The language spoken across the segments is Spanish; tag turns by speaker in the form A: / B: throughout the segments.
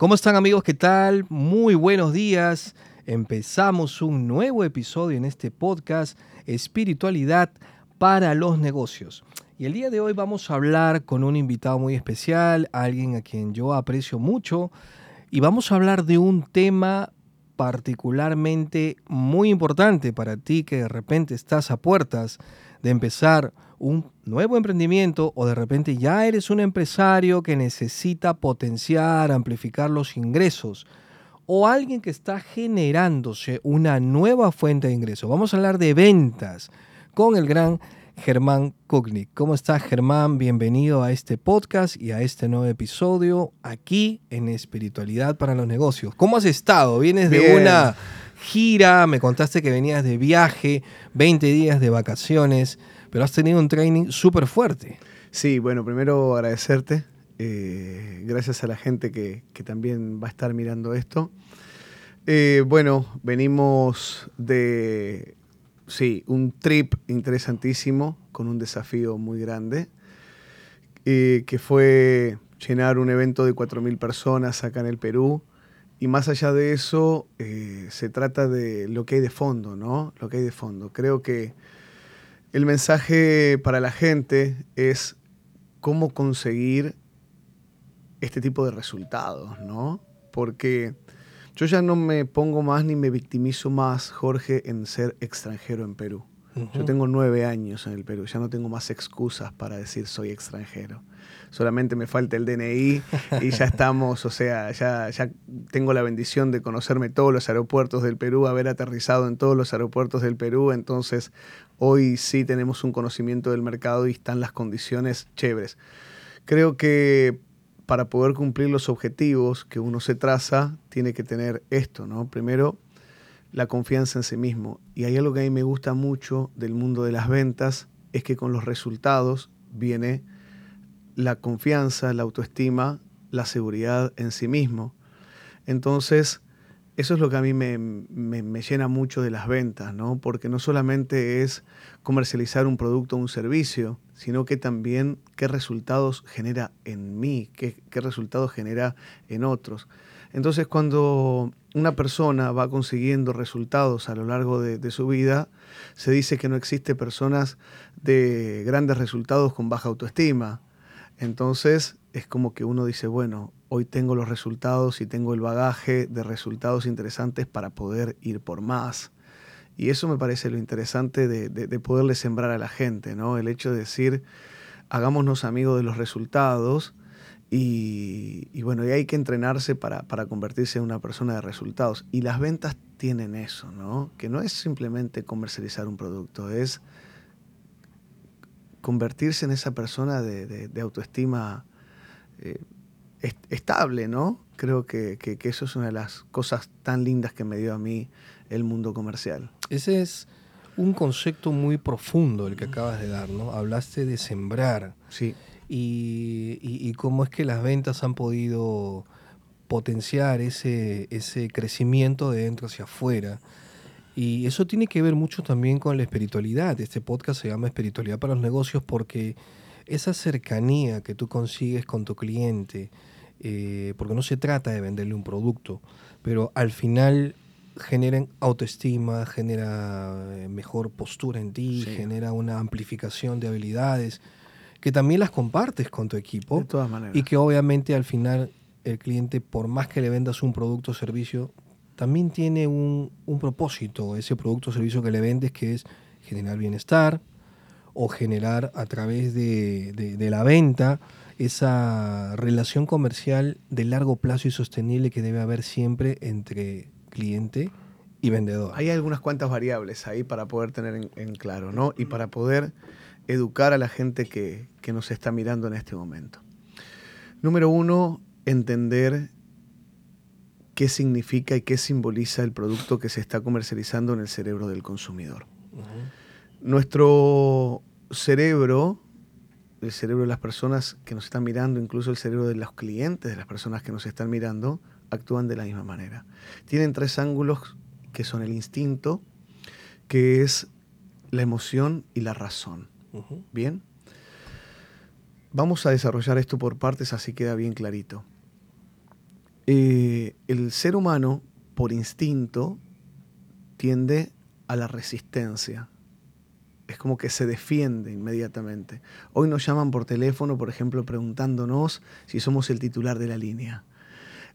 A: ¿Cómo están amigos? ¿Qué tal? Muy buenos días. Empezamos un nuevo episodio en este podcast Espiritualidad para los negocios. Y el día de hoy vamos a hablar con un invitado muy especial, alguien a quien yo aprecio mucho, y vamos a hablar de un tema particularmente muy importante para ti que de repente estás a puertas de empezar un nuevo emprendimiento o de repente ya eres un empresario que necesita potenciar, amplificar los ingresos o alguien que está generándose una nueva fuente de ingresos. Vamos a hablar de ventas con el gran Germán Kugnik. ¿Cómo estás, Germán? Bienvenido a este podcast y a este nuevo episodio aquí en Espiritualidad para los Negocios. ¿Cómo has estado? Vienes de una gira, me contaste que venías de viaje, 20 días de vacaciones, pero has tenido un training súper fuerte.
B: Sí, bueno, primero agradecerte. Eh, gracias a la gente que, también va a estar mirando esto. Eh, bueno, venimos de sí, un trip interesantísimo con un desafío muy grande, eh, que fue llenar un evento de 4.000 personas acá en el Perú. Y más allá de eso, se trata de lo que hay de fondo, ¿no? Lo que hay de fondo. Creo que el mensaje para la gente es cómo conseguir este tipo de resultados, ¿no? Porque yo ya no me pongo más ni me victimizo más, Jorge, en ser extranjero en Perú. Yo tengo nueve años en el Perú, ya no tengo más excusas para decir soy extranjero. Solamente me falta el DNI y ya estamos, o sea, ya, ya tengo la bendición de conocerme todos los aeropuertos del Perú, haber aterrizado en todos los aeropuertos del Perú, entonces hoy sí tenemos un conocimiento del mercado y están las condiciones chéveres. Creo que para poder cumplir los objetivos que uno se traza, tiene que tener esto, ¿no? Primero, la confianza en sí mismo. Y hay algo que a mí me gusta mucho del mundo de las ventas, es que con los resultados viene la confianza, la autoestima, la seguridad en sí mismo. Entonces, eso es lo que a mí me, me, llena mucho de las ventas, ¿no? Porque no solamente es comercializar un producto o un servicio, sino que también qué resultados genera en mí, qué, qué resultados genera en otros. Entonces cuando una persona va consiguiendo resultados a lo largo de, su vida, se dice que no existe personas de grandes resultados con baja autoestima. Entonces es como que uno dice, bueno, hoy tengo los resultados y tengo el bagaje de resultados interesantes para poder ir por más. Y eso me parece lo interesante de, poderle sembrar a la gente, ¿no? El hecho de decir, hagámonos amigos de los resultados y, bueno, y hay que entrenarse para, convertirse en una persona de resultados. Y las ventas tienen eso, ¿no? Que no es simplemente comercializar un producto, es convertirse en esa persona de, autoestima eh, estable, ¿no? Creo que, que, eso es una de las cosas tan lindas que me dio a mí el mundo comercial.
A: Ese es un concepto muy profundo el que acabas de dar, ¿no? Hablaste de sembrar.
B: Sí.
A: Y, cómo es que las ventas han podido potenciar ese, ese crecimiento de dentro hacia afuera. Y eso tiene que ver mucho también con la espiritualidad. Este podcast se llama Espiritualidad para los Negocios porque esa cercanía que tú consigues con tu cliente, eh, porque no se trata de venderle un producto, pero al final genera autoestima, genera eh, mejor postura en ti, genera una amplificación de habilidades que también las compartes con tu equipo.
B: De todas maneras.
A: Y que obviamente al final el cliente, por más que le vendas un producto o servicio, también tiene un, propósito, ese producto o servicio que le vendes, que es generar bienestar o generar a través de, de la venta esa relación comercial de largo plazo y sostenible que debe haber siempre entre cliente y vendedor.
B: Hay algunas cuantas variables ahí para poder tener en, claro, ¿no? Y para poder educar a la gente que, que nos está mirando en este momento. Número uno, entender qué significa y qué simboliza el producto que se está comercializando en el cerebro del consumidor. Nuestro cerebro, el cerebro de las personas que nos están mirando, incluso el cerebro de los clientes de las personas que nos están mirando, actúan de la misma manera. Tienen tres ángulos que son el instinto, que es la emoción y la razón. ¿Bien? Vamos a desarrollar esto por partes así queda bien clarito. Eh, el ser humano, por instinto, tiende a la resistencia. Es como que se defiende inmediatamente. Hoy nos llaman por teléfono, por ejemplo, preguntándonos si somos el titular de la línea.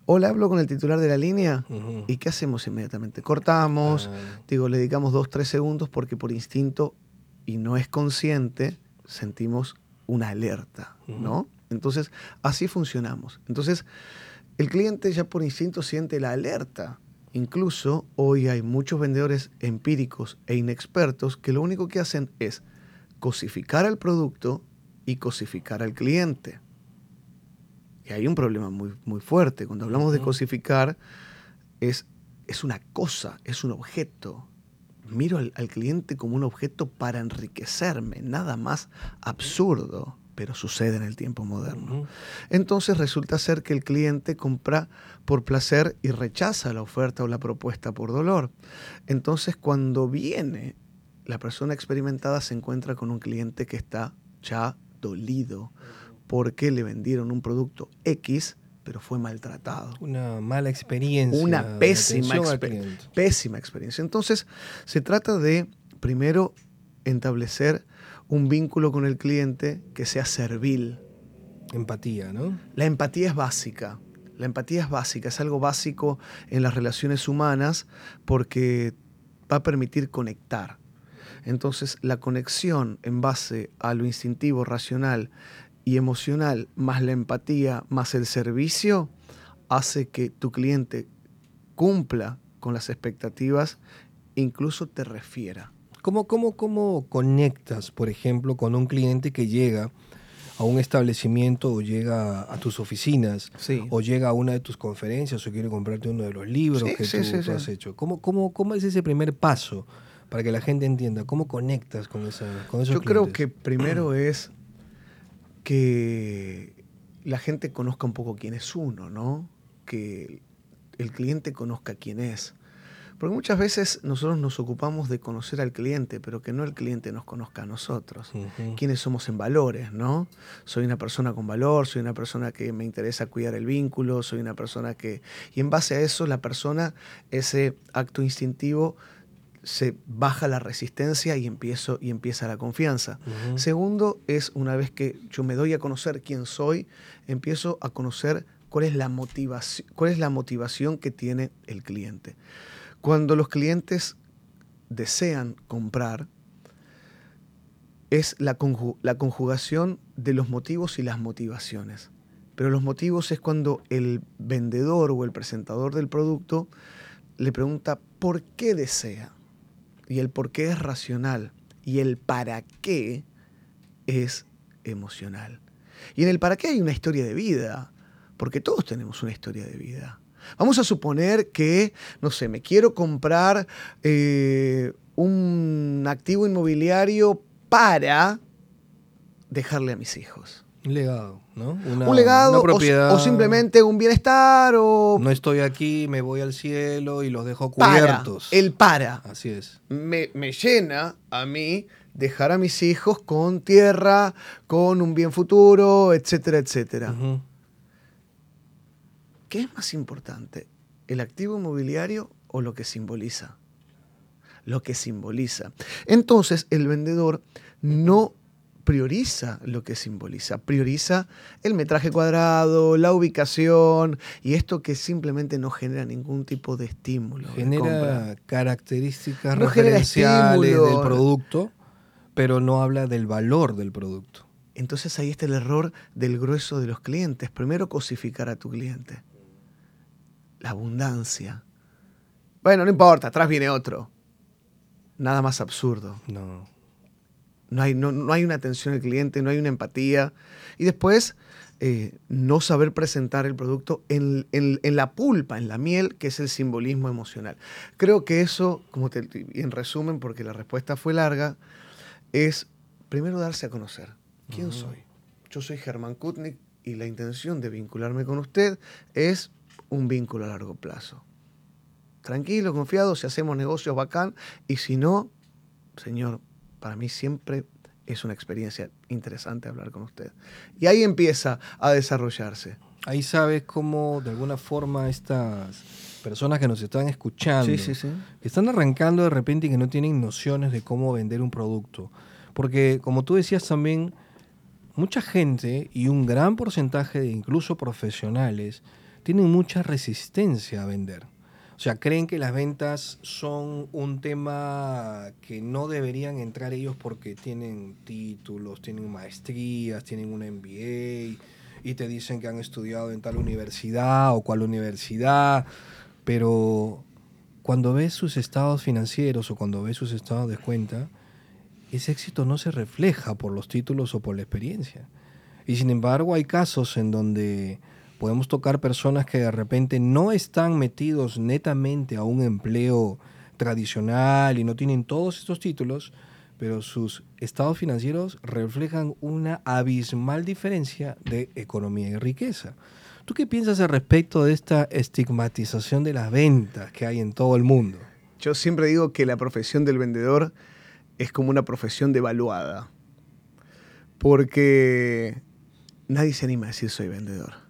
B: Hola, hablo con el titular de la línea. ¿Y qué hacemos inmediatamente? Cortamos,
A: Ah.
B: digo, le dedicamos dos, tres segundos porque por instinto y no es consciente, sentimos una alerta, ¿no? Entonces, así funcionamos. Entonces, el cliente ya por instinto siente la alerta. Incluso hoy hay muchos vendedores empíricos e inexpertos que lo único que hacen es cosificar al producto y cosificar al cliente. Y hay un problema muy, muy fuerte. Cuando hablamos de cosificar, es, es una cosa, es un objeto. Miro al, al cliente como un objeto para enriquecerme, nada más absurdo, pero sucede en el tiempo moderno. Entonces resulta ser que el cliente compra por placer y rechaza la oferta o la propuesta por dolor. Entonces cuando viene la persona experimentada se encuentra con un cliente que está ya dolido porque le vendieron un producto X, pero fue maltratado.
A: Una mala experiencia.
B: Una exper- pésima experiencia. Entonces, se trata de, primero, establecer un vínculo con el cliente que sea servil.
A: Empatía, ¿no?
B: La empatía es básica. La empatía es básica, es algo básico en las relaciones humanas porque va a permitir conectar. Entonces, la conexión en base a lo instintivo, racional y emocional, más la empatía, más el servicio, hace que tu cliente cumpla con las expectativas, incluso te refiera.
A: ¿Cómo, cómo, ¿Cómo conectas, por ejemplo, con un cliente que llega a un establecimiento o llega a tus oficinas
B: Sí.
A: o llega a una de tus conferencias o quiere comprarte uno de los libros
B: Sí,
A: que
B: sí,
A: tú, has hecho? ¿Cómo, cómo, ¿Cómo es ese primer paso para que la gente entienda? ¿Cómo conectas con, esa, con esos
B: Yo creo que primero es que la gente conozca un poco quién es uno, ¿no? Que el cliente conozca quién es. Porque muchas veces nosotros nos ocupamos de conocer al cliente, pero que no el cliente nos conozca a nosotros. Quiénes somos en valores, ¿no? Soy una persona con valor, soy una persona que me interesa cuidar el vínculo, soy una persona que... Y en base a eso, la persona, ese acto instintivo, se baja la resistencia y, empiezo, y empieza la confianza.
A: Ujú.
B: Segundo es una vez que yo me doy a conocer quién soy, empiezo a conocer cuál es la motivación, cuál es la motivación que tiene el cliente. Cuando los clientes desean comprar, es la, conju- la conjugación de los motivos y las motivaciones. Pero los motivos es cuando el vendedor o el presentador del producto le pregunta por qué desea. Y el por qué es racional. Y el para qué es emocional. Y en el para qué hay una historia de vida. Porque todos tenemos una historia de vida. Vamos a suponer que, no sé, me quiero comprar eh, un activo inmobiliario para dejarle a mis hijos.
A: Un legado, ¿no? Una,
B: un legado
A: una propiedad.
B: o, simplemente un bienestar o
A: No estoy aquí, me voy al cielo y los dejo
B: para.
A: cubiertos.
B: El para.
A: Así es.
B: Me, me llena a mí dejar a mis hijos con tierra, con un bien futuro, etcétera, etcétera.
A: Ujú.
B: ¿Qué es más importante? ¿El activo inmobiliario o lo que simboliza? Lo que simboliza. Entonces el vendedor no prioriza lo que simboliza, prioriza el metraje cuadrado, la ubicación y esto que simplemente no genera ningún tipo de estímulo. de.
A: Genera características
B: No genera
A: referenciales
B: estímulo.
A: del producto, pero no habla del valor del producto.
B: Entonces ahí está el error del grueso de los clientes. Primero cosificar a tu cliente. La abundancia. Bueno, no importa, atrás viene otro. Nada más absurdo.
A: No.
B: No hay, no, no hay una atención al cliente, no hay una empatía. Y después, eh, no saber presentar el producto en, en- en la pulpa, en la miel, que es el simbolismo emocional. Creo que eso, como te, en resumen, porque la respuesta fue larga, es primero darse a conocer. ¿Quién soy? Yo soy Germán Kutnik y la intención de vincularme con usted es un vínculo a largo plazo. Tranquilo, confiado, si hacemos negocios bacán y si no, señor, para mí siempre es una experiencia interesante hablar con usted. Y ahí empieza a desarrollarse.
A: Ahí sabes cómo de alguna forma estas personas que nos están escuchando,
B: Sí, sí, sí.
A: que están arrancando de repente y que no tienen nociones de cómo vender un producto. Porque como tú decías también, mucha gente y un gran porcentaje de incluso profesionales tienen mucha resistencia a vender. O sea, creen que las ventas son un tema que no deberían entrar ellos porque tienen títulos, tienen maestrías, tienen una MBA y te dicen que han estudiado en tal universidad o cual universidad, pero cuando ves sus estados financieros o cuando ves sus estados de cuenta, ese éxito no se refleja por los títulos o por la experiencia. Y sin embargo hay casos en donde podemos tocar personas que de repente no están metidos netamente a un empleo tradicional y no tienen todos estos títulos, pero sus estados financieros reflejan una abismal diferencia de economía y riqueza. ¿Tú qué piensas al respecto de esta estigmatización de las ventas que hay en todo el mundo?
B: Yo siempre digo que la profesión del vendedor es como una profesión devaluada. Porque nadie se anima a decir soy vendedor.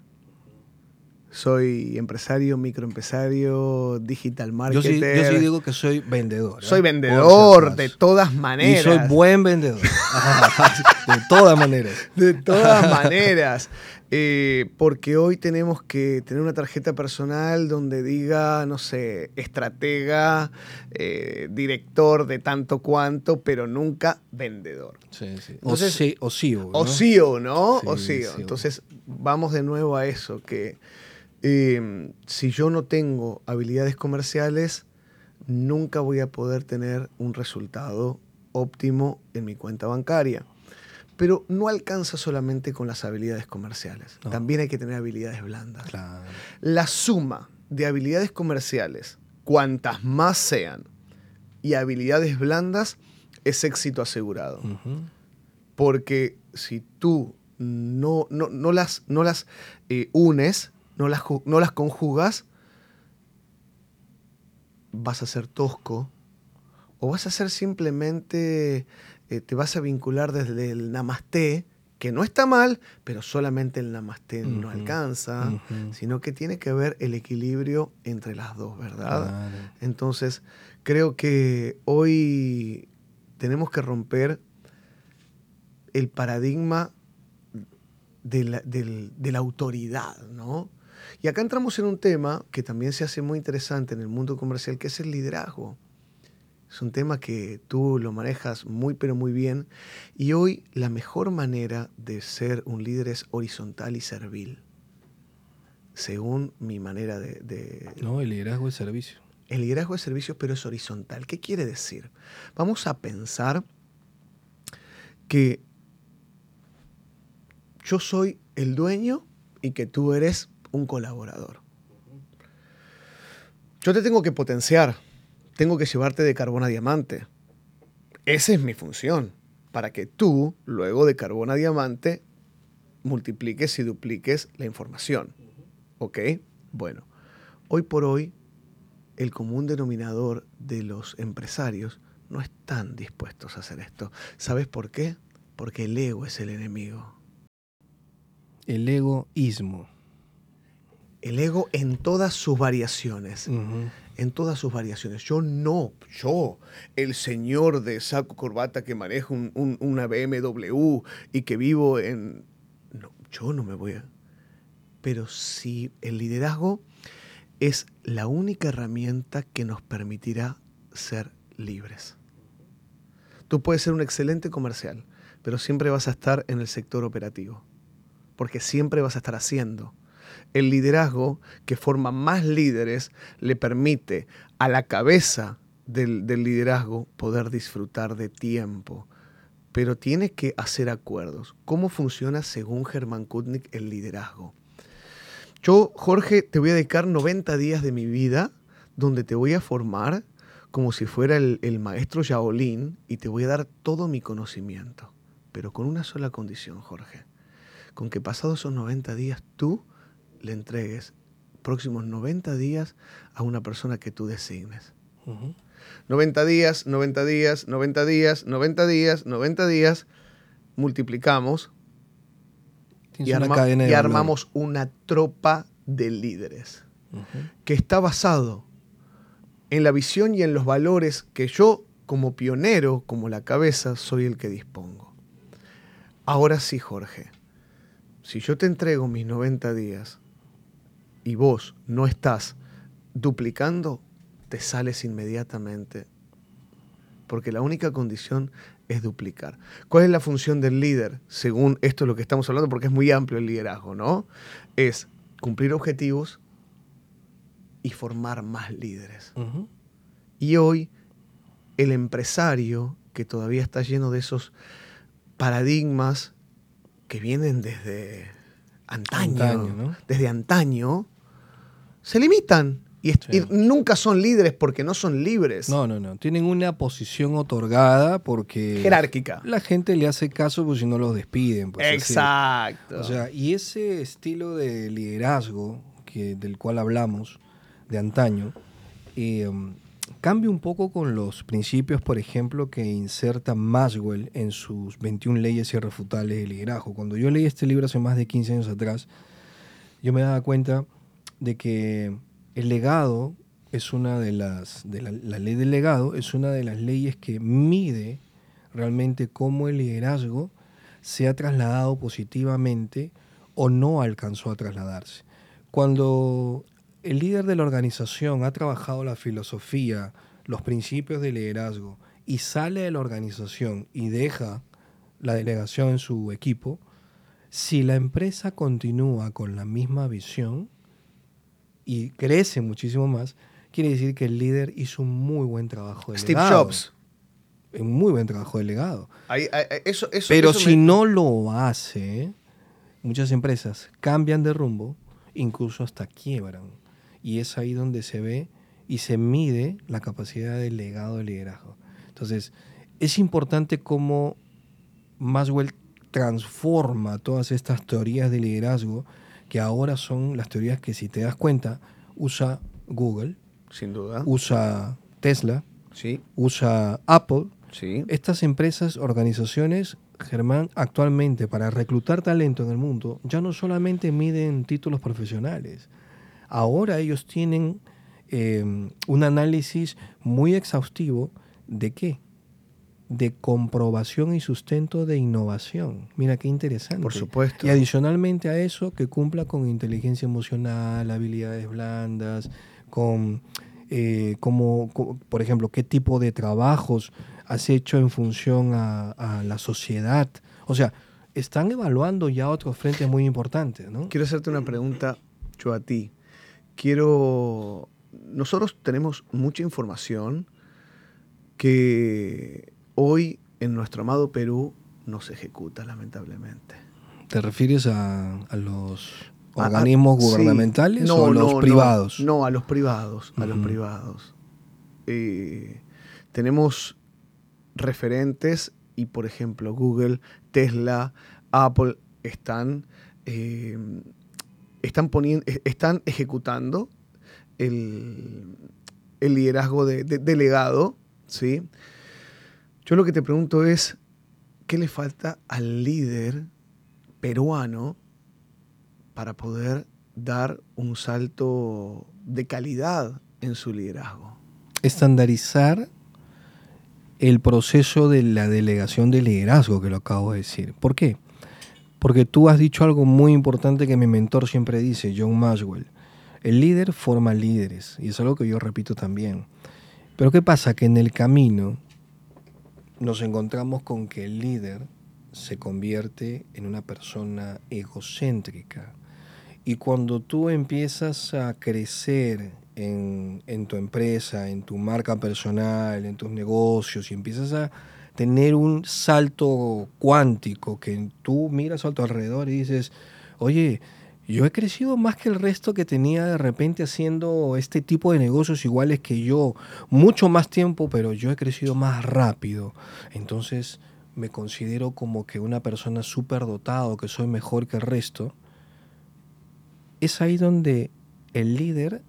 B: Soy empresario, microempresario, digital
A: Yo sí,
B: marketer.
A: yo sí digo que soy vendedor. ¿eh?
B: soy
A: si
B: vendedor de todas
A: Y
B: maneras.
A: soy buen vendedor. de todas maneras.
B: De todas maneras. Eh, porque hoy tenemos que tener una tarjeta personal donde diga, no sé, estratega, eh, director de tanto cuanto, pero nunca vendedor.
A: Sí, sí.
B: Entonces-
A: o sí, o sí, ¿no?
B: O CEO, ¿no?
A: Sí,
B: o CEO. Entonces, vamos de nuevo a eso, que eh, si yo no tengo habilidades comerciales, nunca voy a poder tener un resultado óptimo en mi cuenta bancaria. Pero no alcanza solamente con las habilidades comerciales.
A: No.
B: También hay que tener habilidades blandas.
A: Claro.
B: La suma de habilidades comerciales, cuantas más sean, y habilidades blandas, es éxito asegurado. Porque si tú no, no, no las, no las eh, unes, no las, no las conjugas, vas a ser tosco o vas a ser simplemente, eh, te vas a vincular desde el namaste, que no está mal, pero solamente el namaste no alcanza, sino que tiene que ver el equilibrio entre las dos, ¿verdad?
A: Claro.
B: Entonces, creo que hoy tenemos que romper el paradigma de la, del- de la autoridad, ¿no? Y acá entramos en un tema que también se hace muy interesante en el mundo comercial, que es el liderazgo. Es un tema que tú lo manejas muy, pero muy bien. Y hoy la mejor manera de ser un líder es horizontal y servil, según mi manera de, de-
A: No, el liderazgo es servicio.
B: el liderazgo de servicios, pero es horizontal. ¿Qué quiere decir? Vamos a pensar que yo soy el dueño y que tú eres un colaborador. Yo te tengo que potenciar, tengo que llevarte de carbón a diamante. Esa es mi función, para que tú, luego de carbón a diamante, multipliques y dupliques la información. ¿Ok? Bueno, hoy por hoy el común denominador de los empresarios no están dispuestos a hacer esto. ¿Sabes por qué? Porque el ego es el enemigo.
A: El egoísmo.
B: El ego en todas sus variaciones. En todas sus variaciones. Yo no, yo, el señor de saco corbata que maneja un- un- una BMW y que vivo en... No, yo no me voy a... Pero si el liderazgo es la única herramienta que nos permitirá ser libres. Tú puedes ser un excelente comercial, pero siempre vas a estar en el sector operativo, porque siempre vas a estar haciendo. El liderazgo que forma más líderes le permite a la cabeza del, del liderazgo poder disfrutar de tiempo, pero tiene que hacer acuerdos. ¿Cómo funciona según Germán Kutnik el liderazgo? Yo, Jorge, te voy a dedicar 90 días de mi vida donde te voy a formar como si fuera el, el maestro Shaolin y te voy a dar todo mi conocimiento, pero con una sola condición, Jorge, con que pasados esos 90 días tú le entregues próximos 90 días a una persona que tú designes.
A: Ujú.
B: 90 días, 90 días, 90 días, 90 días, 90 días, multiplicamos y, armamos una tropa de líderes que está basado en la visión y en los valores que yo como pionero, como la cabeza, soy el que dispongo. Ahora sí, Jorge, si yo te entrego mis 90 días y vos no estás duplicando, te sales inmediatamente. Porque la única condición es duplicar. ¿Cuál es la función del líder? Según esto es lo que estamos hablando, porque es muy amplio el liderazgo, ¿no? Es cumplir objetivos y formar más líderes. Y hoy el empresario, que todavía está lleno de esos paradigmas que vienen desde antaño, desde antaño, se limitan. Y, nunca son líderes porque no son libres.
A: No, no, no. Tienen una posición otorgada porque...
B: Jerárquica.
A: La gente le hace caso porque si no los despiden. Pues,
B: Exacto.
A: O sea, y ese estilo de liderazgo que, del cual hablamos de antaño, eh, cambia un poco con los principios, por ejemplo, que inserta Maswell en sus 21 leyes irrefutables de liderazgo. Cuando yo leí este libro hace más de 15 años atrás, yo me daba cuenta de que el legado es una de las, de la, ley del legado es una de las leyes que mide realmente cómo el liderazgo se ha trasladado positivamente o no alcanzó a trasladarse. Cuando el líder de la organización ha trabajado la filosofía, los principios de liderazgo y sale de la organización y deja la delegación en su equipo, si la empresa continúa con la misma visión y crece muchísimo más, quiere decir que el líder hizo un muy buen trabajo de
B: Steve Jobs.
A: Un muy buen trabajo de legado. Pero si no lo hace, muchas empresas cambian de rumbo, incluso hasta quiebran y es ahí donde se ve y se mide la capacidad del legado de liderazgo. Entonces, es importante cómo Maswell transforma todas estas teorías de liderazgo, que ahora son las teorías que, si te das cuenta, usa Google.
B: Sin duda.
A: Usa Tesla.
B: Sí.
A: Usa Apple.
B: Sí.
A: Estas empresas, organizaciones, Germán, actualmente para reclutar talento en el mundo, ya no solamente miden títulos profesionales, Ahora ellos tienen em, un análisis muy exhaustivo de qué? De comprobación y sustento de innovación. Mira qué interesante.
B: Por supuesto.
A: Y adicionalmente a eso, que cumpla con inteligencia emocional, habilidades blandas, con, eh, como, por ejemplo, qué tipo de trabajos has hecho en función a, a la sociedad. O sea, están evaluando ya otros frentes muy importantes, ¿no?
B: Quiero hacerte una pregunta, yo a ti quiero... Nosotros tenemos mucha información que hoy en nuestro amado Perú no se ejecuta, lamentablemente.
A: ¿Te refieres a, los organismos gubernamentales o a los privados?
B: No, a los privados, a los privados. Eh, tenemos referentes y, por ejemplo, Google, Tesla, Apple están eh, están, poniendo, están ejecutando el, liderazgo de, delegado, ¿sí? Yo lo que te pregunto es, ¿qué le falta al líder peruano para poder dar un salto de calidad en su liderazgo?
A: Estandarizar el proceso de la delegación de liderazgo que lo acabo de decir. ¿Por qué? Porque tú has dicho algo muy importante que mi mentor siempre dice, John Maswell. El líder forma líderes, y es algo que yo repito también. Pero ¿qué pasa? Que en el camino nos encontramos con que el líder se convierte en una persona egocéntrica. Y cuando tú empiezas a crecer en, en, tu empresa, en tu marca personal, en tus negocios, y empiezas a tener un salto cuántico, que tú miras a tu alrededor y dices, oye, yo he crecido más que el resto que tenía de repente haciendo este tipo de negocios iguales que yo, mucho más tiempo, pero yo he crecido más rápido. Entonces me considero como que una persona súper dotado, que soy mejor que el resto. Es ahí donde el líder,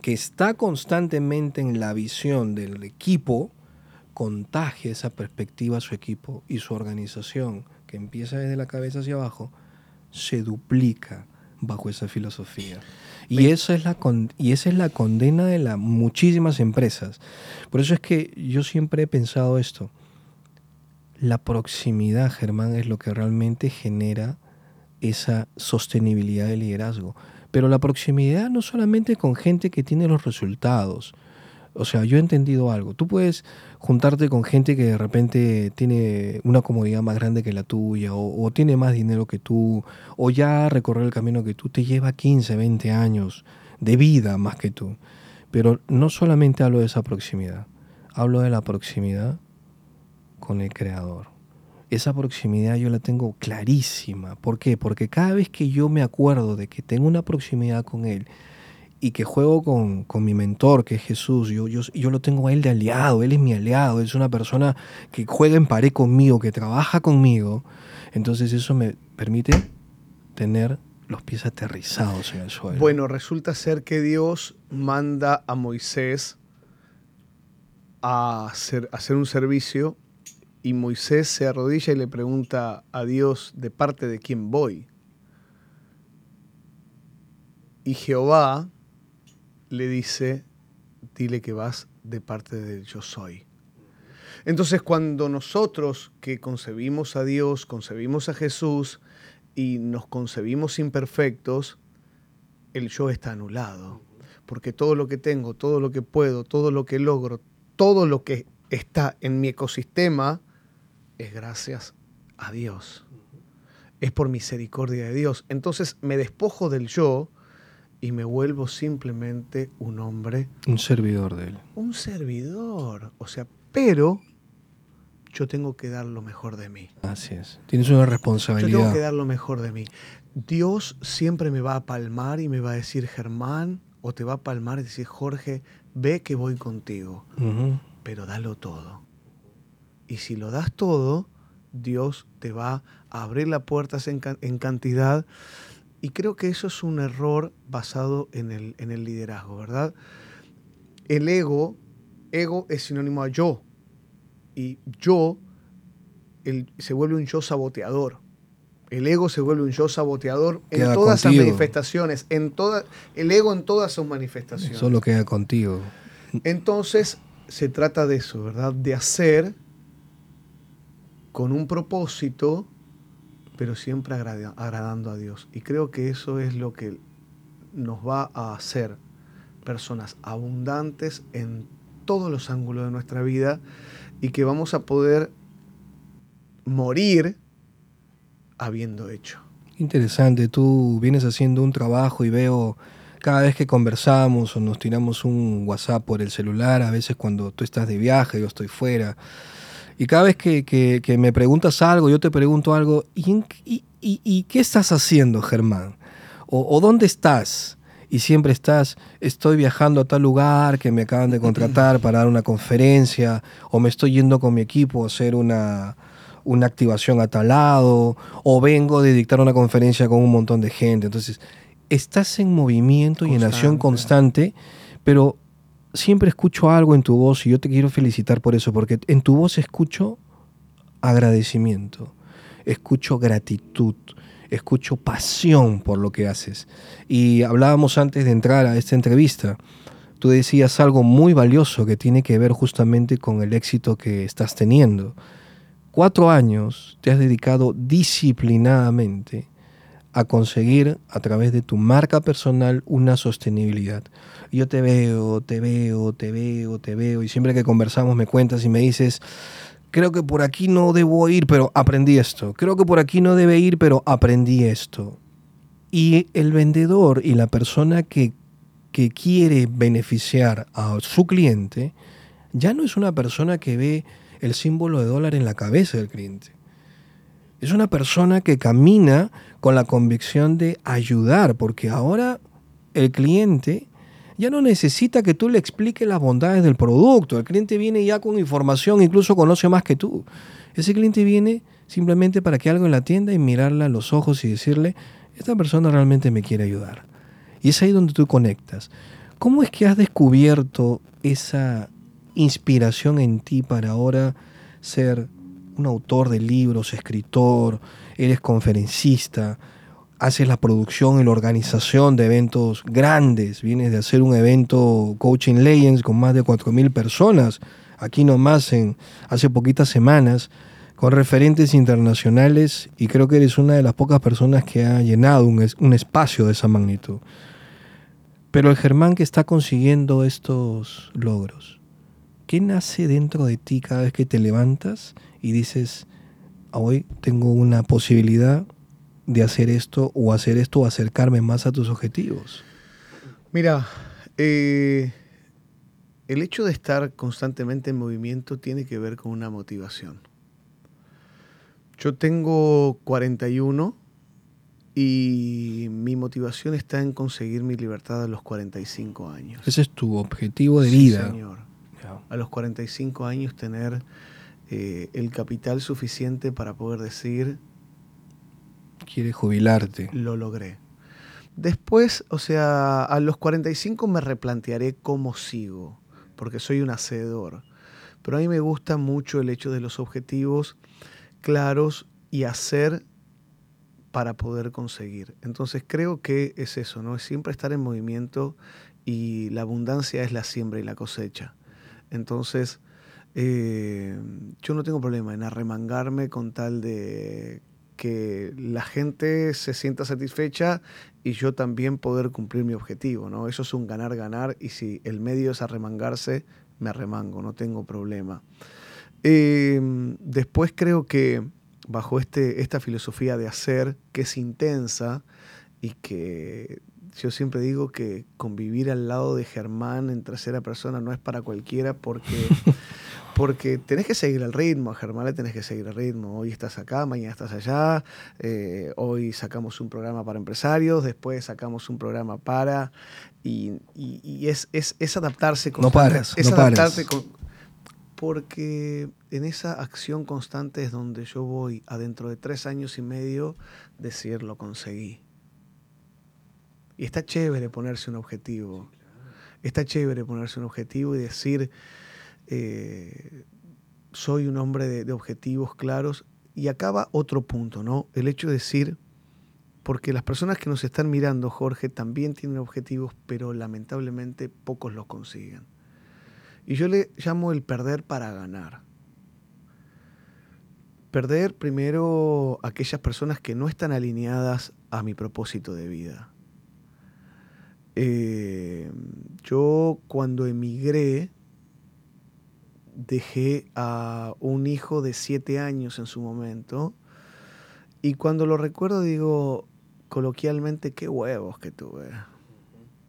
A: que está constantemente en la visión del equipo, contagie esa perspectiva a su equipo y su organización, que empieza desde la cabeza hacia abajo, se duplica bajo esa filosofía. Y, esa es la y esa es la condena de las muchísimas empresas. Por eso es que yo siempre he pensado esto. La proximidad, Germán, es lo que realmente genera esa sostenibilidad del liderazgo. Pero la proximidad no solamente con gente que tiene los resultados. O sea, yo he entendido algo. Tú puedes juntarte con gente que de repente tiene una comodidad más grande que la tuya, o, tiene más dinero que tú, o ya recorrer el camino que tú, te lleva 15, 20 años de vida más que tú. Pero no solamente hablo de esa proximidad, hablo de la proximidad con el Creador esa proximidad yo la tengo clarísima. ¿Por qué? Porque cada vez que yo me acuerdo de que tengo una proximidad con Él y que juego con, mi mentor, que es Jesús, yo, yo, yo, lo tengo a Él de aliado, Él es mi aliado, es una persona que juega en pared conmigo, que trabaja conmigo, entonces eso me permite tener los pies aterrizados en el suelo.
B: Bueno, resulta ser que Dios manda a Moisés a hacer, a hacer un servicio y Moisés se arrodilla y le pregunta a Dios de parte de quién voy. Y Jehová le dice, dile que vas de parte de yo soy. Entonces cuando nosotros que concebimos a Dios, concebimos a Jesús y nos concebimos imperfectos, el yo está anulado. Porque todo lo que tengo, todo lo que puedo, todo lo que logro, todo lo que está en mi ecosistema, es gracias a Dios. Es por misericordia de Dios. Entonces me despojo del yo y me vuelvo simplemente un hombre.
A: Un servidor de Él.
B: Un servidor. O sea, pero yo tengo que dar lo mejor de mí.
A: Así es. Tienes una responsabilidad.
B: Yo tengo que dar lo mejor de mí. Dios siempre me va a palmar y me va a decir, Germán, o te va a palmar y decir, Jorge, ve que voy contigo. Pero dalo todo. Y si lo das todo, Dios te va a abrir las puertas en, cantidad. Y creo que eso es un error basado en el, en el liderazgo, ¿verdad? El ego, ego es sinónimo a yo. Y yo se vuelve un yo saboteador. El ego se vuelve un yo saboteador en todas sus manifestaciones, en toda, el ego en todas sus manifestaciones.
A: Solo queda contigo.
B: Entonces se trata de eso, ¿verdad? De hacer con un propósito, pero siempre agradando a Dios. Y creo que eso es lo que nos va a hacer personas abundantes en todos los ángulos de nuestra vida y que vamos a poder morir habiendo hecho.
A: Interesante, tú vienes haciendo un trabajo y veo cada vez que conversamos o nos tiramos un WhatsApp por el celular, a veces cuando tú estás de viaje, yo estoy fuera, y cada vez que, me preguntas algo, yo te pregunto algo, ¿y, qué estás haciendo, Germán? O, dónde estás? Y siempre estás, estoy viajando a tal lugar que me acaban de contratar para dar una conferencia, o me estoy yendo con mi equipo a hacer una, una activación a tal lado, o vengo de dictar una conferencia con un montón de gente. Entonces, estás en movimiento y en acción constante, pero siempre escucho algo en tu voz y yo te quiero felicitar por eso, porque en tu voz escucho agradecimiento, escucho gratitud, escucho pasión por lo que haces. Y hablábamos antes de entrar a esta entrevista, tú decías algo muy valioso que tiene que ver justamente con el éxito que estás teniendo. Cuatro años te has dedicado disciplinadamente a conseguir a través de tu marca personal una sostenibilidad. Yo te veo, te veo, te veo, te veo y siempre que conversamos me cuentas y me dices, creo que por aquí no debo ir, pero aprendí esto. Creo que por aquí no debe ir, pero aprendí esto. Y el vendedor y la persona que, que quiere beneficiar a su cliente ya no es una persona que ve el símbolo de dólar en la cabeza del cliente es una persona que camina con la convicción de ayudar, porque ahora el cliente ya no necesita que tú le expliques las bondades del producto. El cliente viene ya con información, incluso conoce más que tú. Ese cliente viene simplemente para que algo en la tienda y mirarla a los ojos y decirle, esta persona realmente me quiere ayudar. Y es ahí donde tú conectas. ¿Cómo es que has descubierto esa inspiración en ti para ahora ser un autor de libros, escritor, eres conferencista. haces la producción y la organización de eventos grandes. Vienes de hacer un evento Coaching Legends con más de 4.000 personas, aquí nomás en, hace poquitas semanas, con referentes internacionales y creo que eres una de las pocas personas que ha llenado un, un espacio de esa magnitud. Pero el Germán que está consiguiendo estos logros, ¿qué nace dentro de ti cada vez que te levantas y dices, hoy tengo una posibilidad de hacer esto o hacer esto o acercarme más a tus objetivos?
B: Mira, eh, el hecho de estar constantemente en movimiento tiene que ver con una motivación. Yo tengo 41 y mi motivación está en conseguir mi libertad a los 45 años.
A: Ese es tu objetivo de vida.
B: Señor. A los 45 años tener eh, el capital suficiente para poder decir,
A: Quieres jubilarte.
B: Lo logré. Después, o sea, a los 45 me replantearé cómo sigo, porque soy un hacedor. Pero a mí me gusta mucho el hecho de los objetivos claros y hacer para poder conseguir. Entonces creo que es eso, ¿no? Es siempre estar en movimiento y la abundancia es la siembra y la cosecha. Entonces, eh, yo no tengo problema en arremangarme con tal de que la gente se sienta satisfecha y yo también poder cumplir mi objetivo, ¿no? Eso es un ganar-ganar y si el medio es arremangarse, me arremango, no tengo problema. Em, después creo que bajo este, esta filosofía de hacer, que es intensa y que yo siempre digo que convivir al lado de Germán en tercera persona no es para cualquiera porque Porque tenés que seguir el ritmo, a Germán le tenés que seguir el ritmo. Hoy estás acá, mañana estás allá, eh, hoy sacamos un programa para empresarios, después sacamos un programa para... Y, es, es, adaptarse
A: con... No paras,
B: es
A: no adaptarse
B: Con, porque en esa acción constante es donde yo voy a dentro de tres años y medio decir lo conseguí. Y está chévere ponerse un objetivo. Está chévere ponerse un objetivo y decir eh, soy un hombre de, objetivos claros. Y acaba otro punto, ¿no? El hecho de decir, porque las personas que nos están mirando, Jorge, también tienen objetivos, pero lamentablemente pocos los consiguen. Y yo le llamo el perder para ganar. Perder primero aquellas personas que no están alineadas a mi propósito de vida. Eh, yo cuando emigré, dejé a un hijo de siete años en su momento. Y cuando lo recuerdo digo coloquialmente, qué huevos que tuve.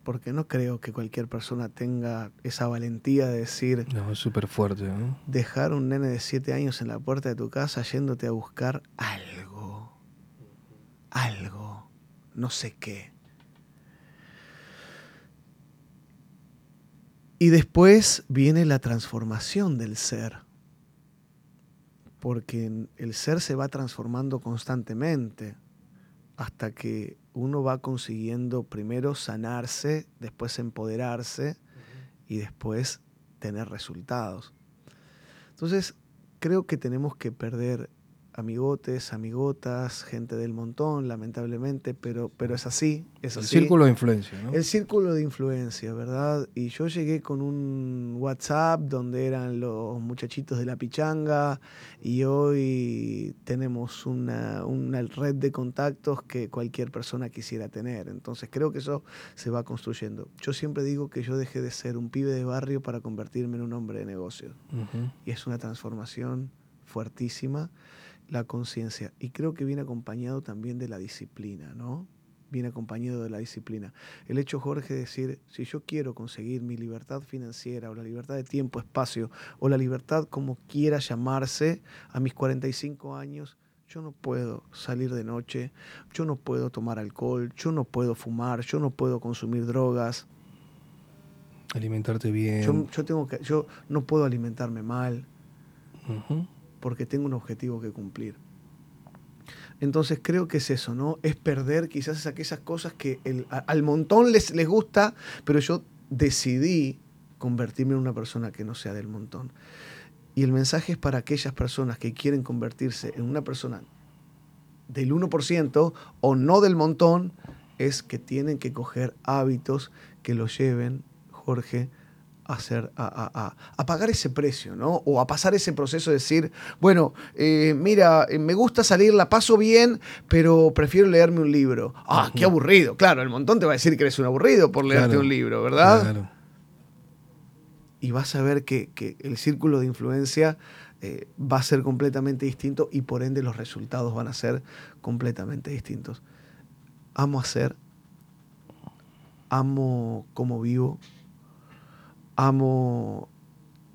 B: Porque no creo que cualquier persona tenga esa valentía de decir...
A: No, es súper fuerte.
B: Dejar un nene de siete años en la puerta de tu casa yéndote a buscar algo. Algo. No sé qué. Y después viene la transformación del ser, porque el ser se va transformando constantemente hasta que uno va consiguiendo primero sanarse, después empoderarse y después tener resultados. Entonces, creo que tenemos que perder amigotes, amigotas, gente del montón, lamentablemente, pero, pero es así, es
A: El círculo de influencia, ¿no?
B: El círculo de influencia, ¿verdad? Y yo llegué con un WhatsApp donde eran los muchachitos de la pichanga y hoy tenemos una, una red de contactos que cualquier persona quisiera tener. Entonces creo que eso se va construyendo. Yo siempre digo que yo dejé de ser un pibe de barrio para convertirme en un hombre de negocio. Y es una transformación fuertísima la conciencia. Y creo que viene acompañado también de la disciplina, ¿no? Viene acompañado de la disciplina. El hecho, Jorge, de decir, si yo quiero conseguir mi libertad financiera o la libertad de tiempo, espacio, o la libertad como quiera llamarse, a mis 45 años, yo no puedo salir de noche, yo no puedo tomar alcohol, yo no puedo fumar, yo no puedo consumir drogas.
A: Alimentarte bien.
B: Yo, tengo que, yo no puedo alimentarme mal porque tengo un objetivo que cumplir. Entonces creo que es eso, ¿no? Es perder quizás aquellas cosas que al montón les, les gusta, pero yo decidí convertirme en una persona que no sea del montón. Y el mensaje es para aquellas personas que quieren convertirse en una persona del 1% o no del montón, es que tienen que coger hábitos que los lleven, Jorge, a, hacer, a, pagar ese precio, ¿no? O a pasar ese proceso de decir, bueno, eh, mira, eh, me gusta salir, la paso bien, pero prefiero leerme un libro. Ah, qué aburrido. Claro, el montón te va a decir que eres un aburrido por leerte un libro, ¿verdad? Claro. Y vas a ver que, el círculo de influencia eh, va a ser completamente distinto y por ende los resultados van a ser completamente distintos. Amo hacer, amo cómo vivo, amo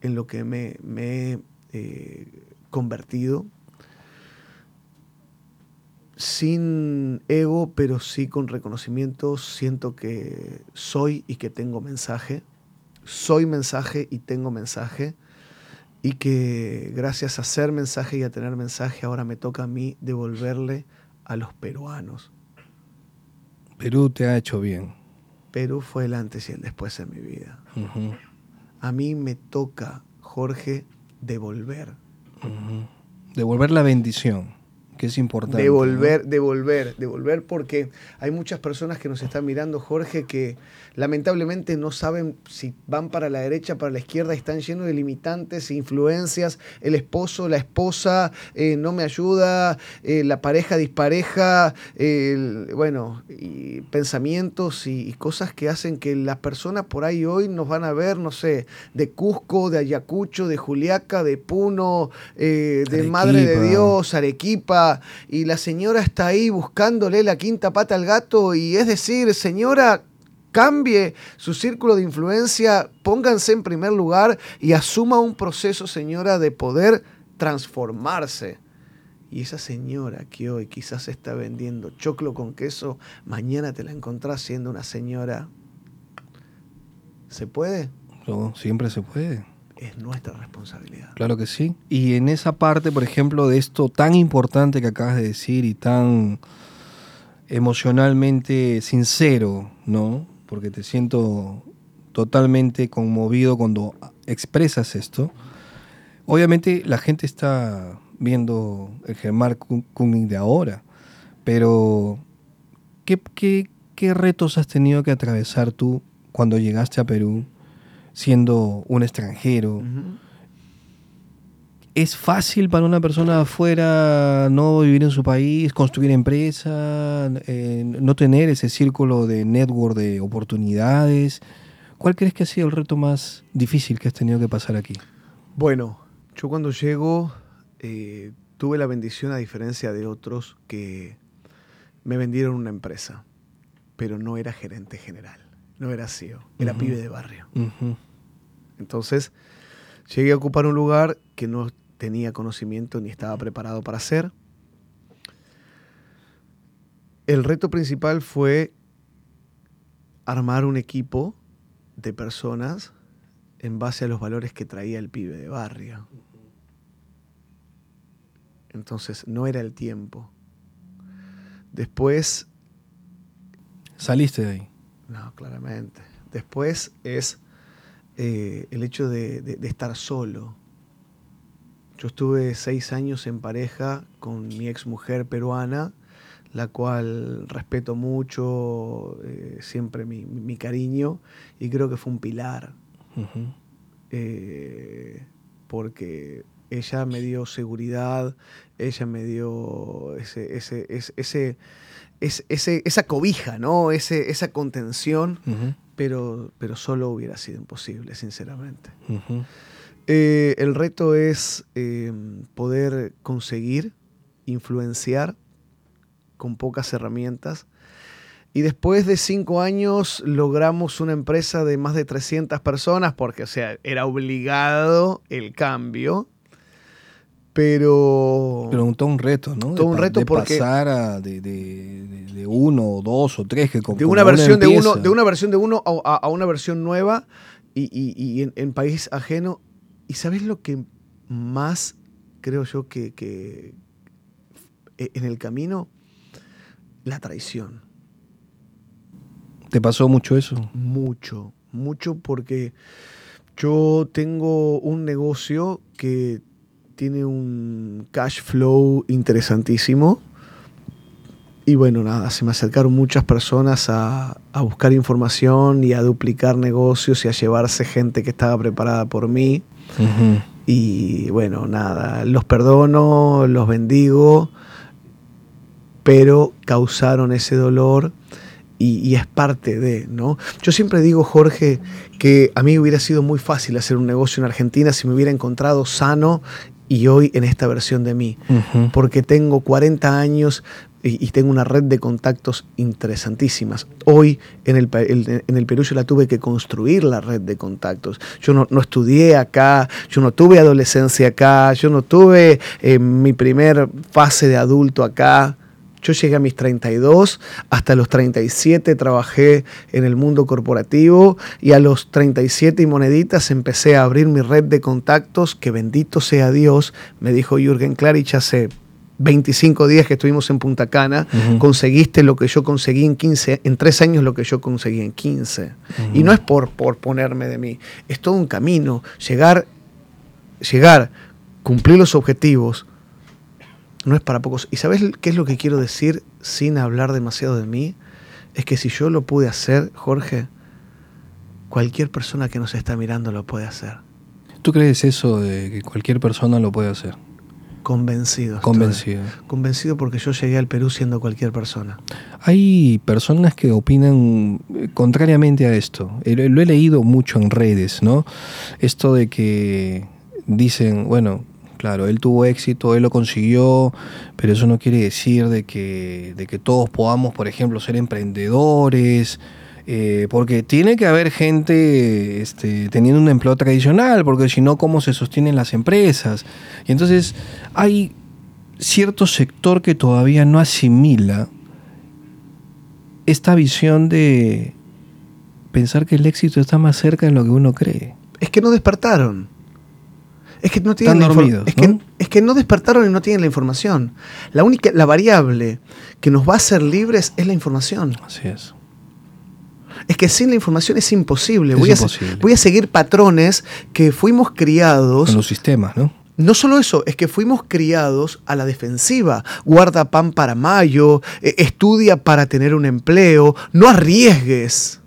B: en lo que me, he eh, convertido, sin ego, pero sí con reconocimiento, siento que soy y que tengo mensaje, soy mensaje y tengo mensaje, y que gracias a ser mensaje y a tener mensaje, ahora me toca a mí devolverle a los peruanos.
A: Perú te ha hecho bien.
B: Perú fue el antes y el después en mi vida a mí me toca, Jorge, devolver.
A: Devolver la bendición que es importante.
B: Devolver, devolver, devolver, porque hay muchas personas que nos están mirando, Jorge, que lamentablemente no saben si van para la derecha, para la izquierda, están llenos de limitantes, influencias, el esposo, la esposa eh, no me ayuda, eh, la pareja dispareja, bueno, y pensamientos y, cosas que hacen que las personas por ahí hoy nos van a ver, no sé, de Cusco, de Ayacucho, de Juliaca, de Puno, eh, de Madre de Dios, Arequipa, y la señora está ahí buscándole la quinta pata al gato y es decir, señora, cambie su círculo de influencia, pónganse en primer lugar y asuma un proceso, señora, de poder transformarse. Y esa señora que hoy quizás está vendiendo choclo con queso, mañana te la encontrás siendo una señora. ¿Se puede?
A: No, siempre se puede
B: es nuestra responsabilidad.
A: Claro que sí. Y en esa parte, por ejemplo, de esto tan importante que acabas de decir y tan emocionalmente sincero, ¿no? Porque te siento totalmente conmovido cuando expresas esto. Obviamente la gente está viendo el Germán Kuning de ahora, pero ¿qué, retos has tenido que atravesar tú cuando llegaste a Perú? Siendo un extranjero. ¿Es fácil para una persona afuera no vivir en su país, construir empresa, eh, no tener ese círculo de network de oportunidades? ¿Cuál crees que ha sido el reto más difícil que has tenido que pasar aquí?
B: Bueno, yo cuando llego eh, tuve la bendición, a diferencia de otros, que me vendieron una empresa, pero no era gerente general, no era CEO, era pibe de barrio. Entonces, llegué a ocupar un lugar que no tenía conocimiento ni estaba preparado para hacer. El reto principal fue armar un equipo de personas en base a los valores que traía el pibe de barrio. Entonces, no era el tiempo. Después...
A: Saliste de ahí.
B: No, claramente. Después es eh, el hecho de, estar solo. Yo estuve seis años en pareja con mi ex mujer peruana, la cual respeto mucho, eh, siempre mi, cariño, y creo que fue un pilar. Eh, porque ella me dio seguridad, ella me dio ese, ese, ese, ese, esa cobija, ¿no? Esa contención pero, pero solo hubiera sido imposible, sinceramente. Eh, el reto es eh, poder conseguir influenciar con pocas herramientas. Y después de cinco años logramos una empresa de más de 300 personas, porque, o sea, era obligado el cambio. Pero.
A: Pero todo un reto, ¿no?
B: Todo un reto
A: de
B: porque.
A: pasar de, de, uno o dos o tres que
B: de una versión de uno De una versión de uno a, una versión nueva y, en, país ajeno. ¿Y sabes lo que más creo yo que, que e, en el camino? La traición.
A: ¿Te pasó mucho eso?
B: Mucho, mucho porque yo tengo un negocio que tiene un cash flow interesantísimo, Y bueno, nada, se me acercaron muchas personas a, a, buscar información y a duplicar negocios y a llevarse gente que estaba preparada por mí. Y bueno, nada, los perdono, los bendigo, pero causaron ese dolor y, y, es parte de, ¿no? Yo siempre digo, Jorge, que a mí hubiera sido muy fácil hacer un negocio en Argentina si me hubiera encontrado sano y hoy en esta versión de mí,
A: Ujú.
B: porque tengo 40 años y, y tengo una red de contactos interesantísimas. Hoy en el, el- en el Perú yo la tuve que construir la red de contactos. Yo no, no estudié acá, yo no tuve adolescencia acá, yo no tuve eh, mi primer fase de adulto acá. Yo llegué a mis 32, hasta los 37 trabajé en el mundo corporativo y a los 37 y moneditas empecé a abrir mi red de contactos, que bendito sea Dios, me dijo Jürgen Klarich hace 25 días que estuvimos en Punta Cana, conseguiste lo que yo conseguí en 15, en tres años lo que yo conseguí en 15. Y no es por, por ponerme de mí, es todo un camino, llegar, llegar, cumplir los objetivos, no es para pocos. ¿Y sabes qué es lo que quiero decir sin hablar demasiado de mí? Es que si yo lo pude hacer, Jorge, cualquier persona que nos está mirando lo puede hacer.
A: ¿Tú crees eso de que cualquier persona lo puede hacer?
B: Convencido. estoy.
A: Convencido.
B: Convencido porque yo llegué al Perú siendo cualquier persona.
A: Hay personas que opinan eh, contrariamente a esto. Eh, lo he leído mucho en redes, ¿no? Esto de que dicen, bueno, claro, él tuvo éxito, él lo consiguió, pero eso no quiere decir de que, de que todos podamos, por ejemplo, ser emprendedores. eh, porque tiene que haber gente este, teniendo un empleo tradicional, porque si no, ¿cómo se sostienen las empresas? Y entonces hay cierto sector que todavía no asimila esta visión de pensar que el éxito está más cerca de lo que uno cree.
B: Es que no despertaron. Es que no tienen
A: Están dormidos,
B: es, que, es que no despertaron y no tienen la información. La única, la variable que nos va a hacer libres es la información.
A: Así es.
B: Es que sin la información es imposible.
A: Es
B: voy,
A: imposible.
B: A, voy a seguir patrones que fuimos criados.
A: Con los sistemas, ¿no?
B: No solo eso, es que fuimos criados a la defensiva. Guarda pan para mayo, eh, estudia para tener un empleo, no arriesgues.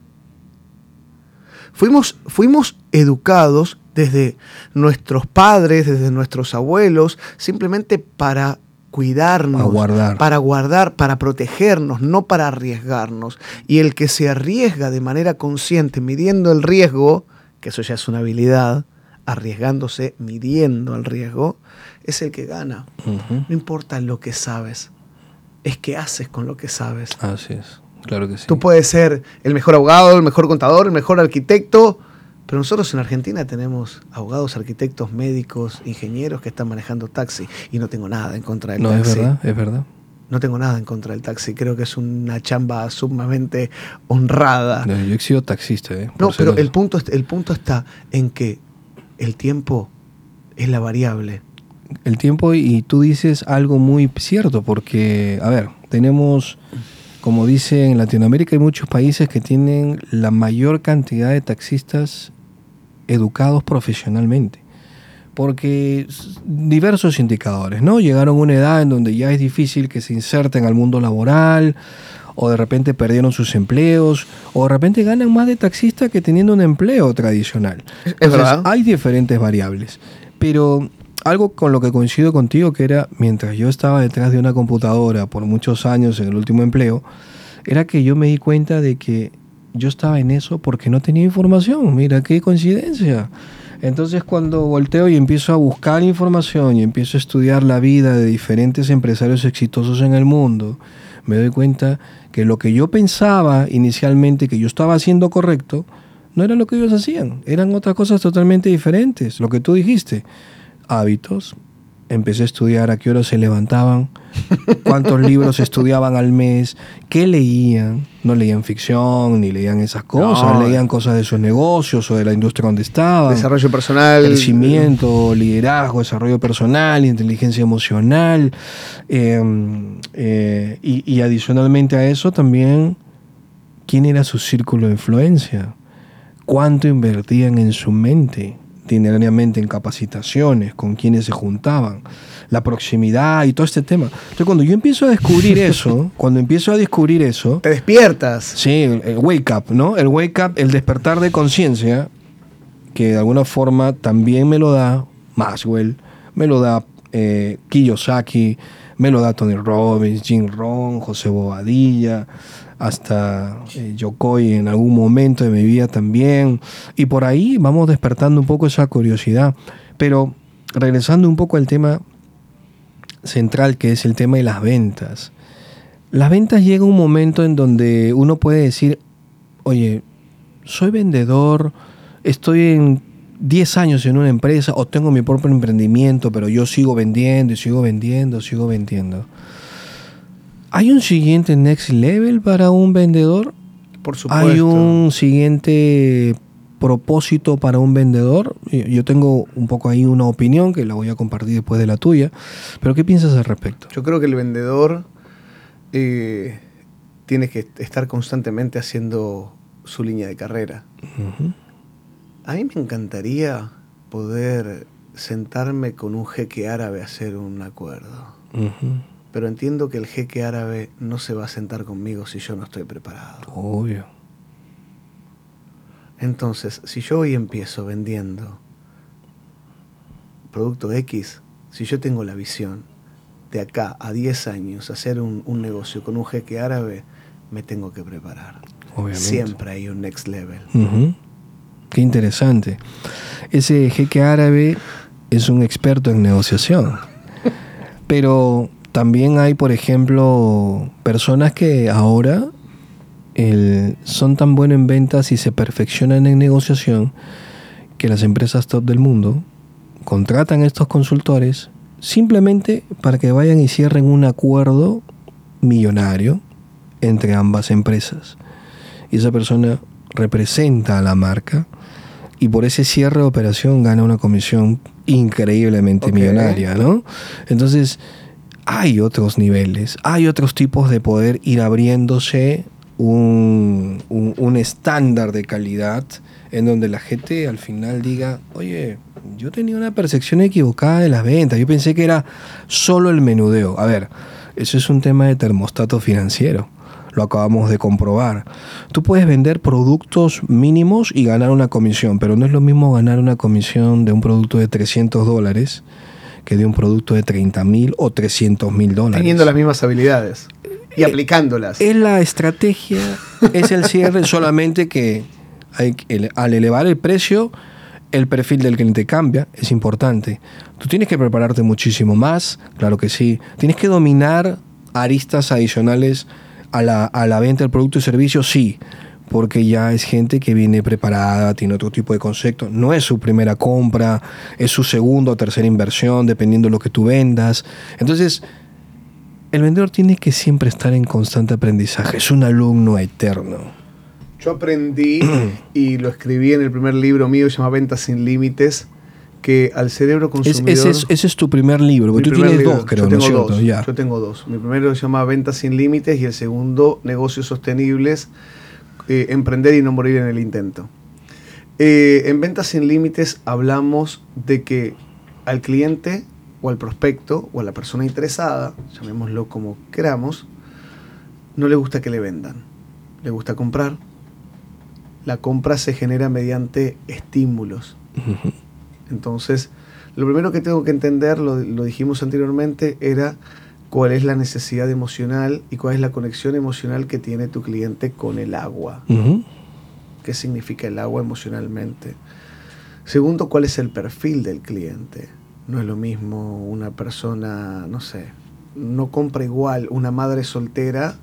B: Fuimos, fuimos educados desde nuestros padres, desde nuestros abuelos, simplemente para cuidarnos,
A: A guardar.
B: para guardar, para protegernos, no para arriesgarnos. Y el que se arriesga de manera consciente, midiendo el riesgo, que eso ya es una habilidad, arriesgándose, midiendo el riesgo, es el que gana. No importa lo que sabes, es qué haces con lo que sabes.
A: Así es. Claro que sí.
B: Tú puedes ser el mejor abogado, el mejor contador, el mejor arquitecto, pero nosotros en Argentina tenemos abogados, arquitectos, médicos, ingenieros que están manejando taxi y no tengo nada en contra del
A: no, es
B: taxi.
A: verdad, es verdad.
B: No tengo nada en contra del taxi. Creo que es una chamba sumamente honrada.
A: No, Yo he sido taxista, ¿eh?
B: No, pero el punto, es- el punto está en que el tiempo es la variable.
A: el tiempo y tú dices algo muy cierto porque, a ver, tenemos, como dice en Latinoamérica, hay muchos países que tienen la mayor cantidad de taxistas educados profesionalmente. Porque diversos indicadores, ¿no? Llegaron a una edad en donde ya es difícil que se inserten al mundo laboral, o de repente perdieron sus empleos, o de repente ganan más de taxista que teniendo un empleo tradicional.
B: Es
A: Entonces,
B: verdad.
A: Hay diferentes variables. Pero algo con lo que coincido contigo, que era mientras yo estaba detrás de una computadora por muchos años en el último empleo, era que yo me di cuenta de que yo estaba en eso porque no tenía información. Mira, qué coincidencia. Entonces cuando volteo y empiezo a buscar información y empiezo a estudiar la vida de diferentes empresarios exitosos en el mundo, me doy cuenta que lo que yo pensaba inicialmente que yo estaba haciendo correcto, no era lo que ellos hacían, eran otras cosas totalmente diferentes. Lo que tú dijiste, hábitos, empecé a estudiar a qué hora se levantaban, cuántos libros estudiaban al mes, qué leían. No leían ficción ni leían esas cosas,
B: No.
A: leían cosas de sus negocios o de la industria donde estaban.
B: Desarrollo personal.
A: Crecimiento, liderazgo, desarrollo personal, inteligencia emocional. eh, eh, y, y adicionalmente a eso también, ¿quién era su círculo de influencia? ¿Cuánto invertían en su mente itinerariamente en capacitaciones, con quienes se juntaban, la proximidad y todo este tema. Entonces cuando yo empiezo a descubrir eso, cuando empiezo a descubrir eso...
B: Te despiertas.
A: Sí, el, el wake up, ¿no? El wake up, el despertar de conciencia, que de alguna forma también me lo da Maxwell, me lo da eh, Kiyosaki, me lo da Tony Robbins, Jim Rohn, José Bobadilla, hasta eh, Yokoi en algún momento de mi vida también. Y por ahí vamos despertando un poco esa curiosidad. Pero regresando un poco al tema central, que es el tema de las ventas. Las ventas llega un momento en donde uno puede decir, oye, soy vendedor, estoy en 10 años en una empresa o tengo mi propio emprendimiento, pero yo sigo vendiendo y sigo vendiendo, sigo vendiendo. ¿Hay un siguiente next level para un vendedor?
B: Por supuesto.
A: ¿Hay un siguiente propósito para un vendedor? Yo tengo un poco ahí una opinión que la voy a compartir después de la tuya, pero ¿qué piensas al respecto?
B: Yo creo que el vendedor eh, tiene que estar constantemente haciendo su línea de carrera. A mí me encantaría poder sentarme con un jeque árabe a hacer un acuerdo.
A: Ujú.
B: Pero entiendo que el jeque árabe no se va a sentar conmigo si yo no estoy preparado.
A: Obvio.
B: Entonces, si yo hoy empiezo vendiendo producto X, si yo tengo la visión de acá a 10 años hacer un, un negocio con un jeque árabe, me tengo que preparar.
A: Obviamente.
B: Siempre hay un next level.
A: Qué interesante. Ese jeque árabe es un experto en negociación. Pero también hay, por ejemplo, personas que ahora el- son tan buenos en ventas y se perfeccionan en negociación que las empresas top del mundo contratan a estos consultores simplemente para que vayan y cierren un acuerdo millonario entre ambas empresas. Y esa persona representa a la marca y por ese cierre de operación gana una comisión increíblemente millonaria, ¿no? Entonces, hay otros niveles, hay otros tipos de poder ir abriéndose un, un- estándar de calidad en donde la gente al final diga, oye, yo tenía una percepción equivocada de las ventas, yo pensé que era solo el menudeo. A ver, eso es un tema de termostato financiero, lo acabamos de comprobar. Tú puedes vender productos mínimos y ganar una comisión, pero no es lo mismo ganar una comisión de un producto de 300 dólares que de un producto de 30 mil o 300 mil dólares.
B: Teniendo las mismas habilidades y aplicándolas.
A: Es la estrategia, es el cierre, solamente que hay que- el- al elevar el precio, el perfil del cliente cambia, es importante. Tú tienes que prepararte muchísimo más, claro que sí. Tienes que dominar aristas adicionales a la, a la venta del producto y servicio, sí, porque ya es gente que viene preparada, tiene otro tipo de concepto. No es su primera compra, es su segunda o tercera inversión, dependiendo de lo que tú vendas. Entonces, el vendedor tiene que siempre estar en constante aprendizaje, es un alumno eterno.
B: Yo aprendí y lo escribí en el primer libro mío, se llama Ventas sin Límites, que al cerebro
A: Es-
B: consumidor...
A: ese, es, ese es tu primer libro, porque tú tienes
B: libro,
A: dos, creo,
B: yo
A: ¿no es
B: tengo
A: cierto?
B: dos,
A: Ya.
B: Yo tengo dos. Mi primero se llama Ventas sin Límites y el segundo, Negocios Sostenibles, eh, Emprender y no morir en el intento. Eh, en Ventas sin Límites hablamos de que al cliente o al prospecto o a la persona interesada, llamémoslo como queramos, no le gusta que le vendan. Le gusta comprar. La compra se genera mediante estímulos. Entonces, lo primero que tengo que entender, lo, lo dijimos anteriormente, era cuál es la necesidad emocional y cuál es la conexión emocional que tiene tu cliente con el agua. ¿Qué significa el agua emocionalmente? Segundo, cuál es el perfil del cliente. No es lo mismo una persona, no sé, no compra igual una madre soltera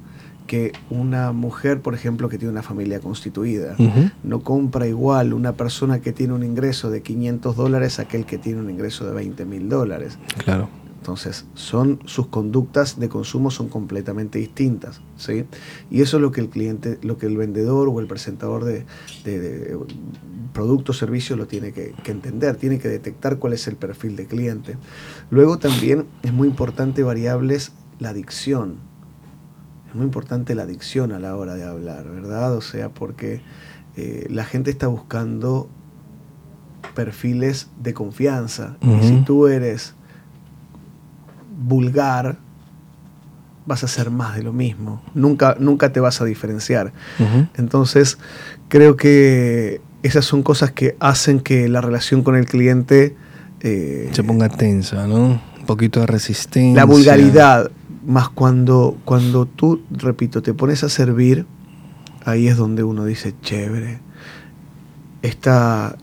B: que una mujer, por ejemplo, que tiene una familia constituida. No compra igual una persona que tiene un ingreso de 500 dólares a aquel que tiene un ingreso de 20 mil dólares.
A: Claro.
B: Entonces, son, sus conductas de consumo son completamente distintas. ¿sí? Y eso es lo que el cliente, lo que el vendedor o el presentador de, de, de producto o servicio lo tiene que, que entender, tiene que detectar cuál es el perfil de cliente. Luego también es muy importante variables la dicción. Es muy importante la dicción a la hora de hablar, ¿verdad? O sea, porque eh, la gente está buscando perfiles de confianza. Y si tú eres vulgar, vas a hacer más de lo mismo. Nunca, nunca te vas a diferenciar. Entonces, creo que esas son cosas que hacen que la relación con el cliente... eh,
A: Se ponga tensa, ¿no? Un poquito de resistencia.
B: la vulgaridad, más cuando, cuando tú, repito, te pones a servir, ahí es donde uno dice, chévere, está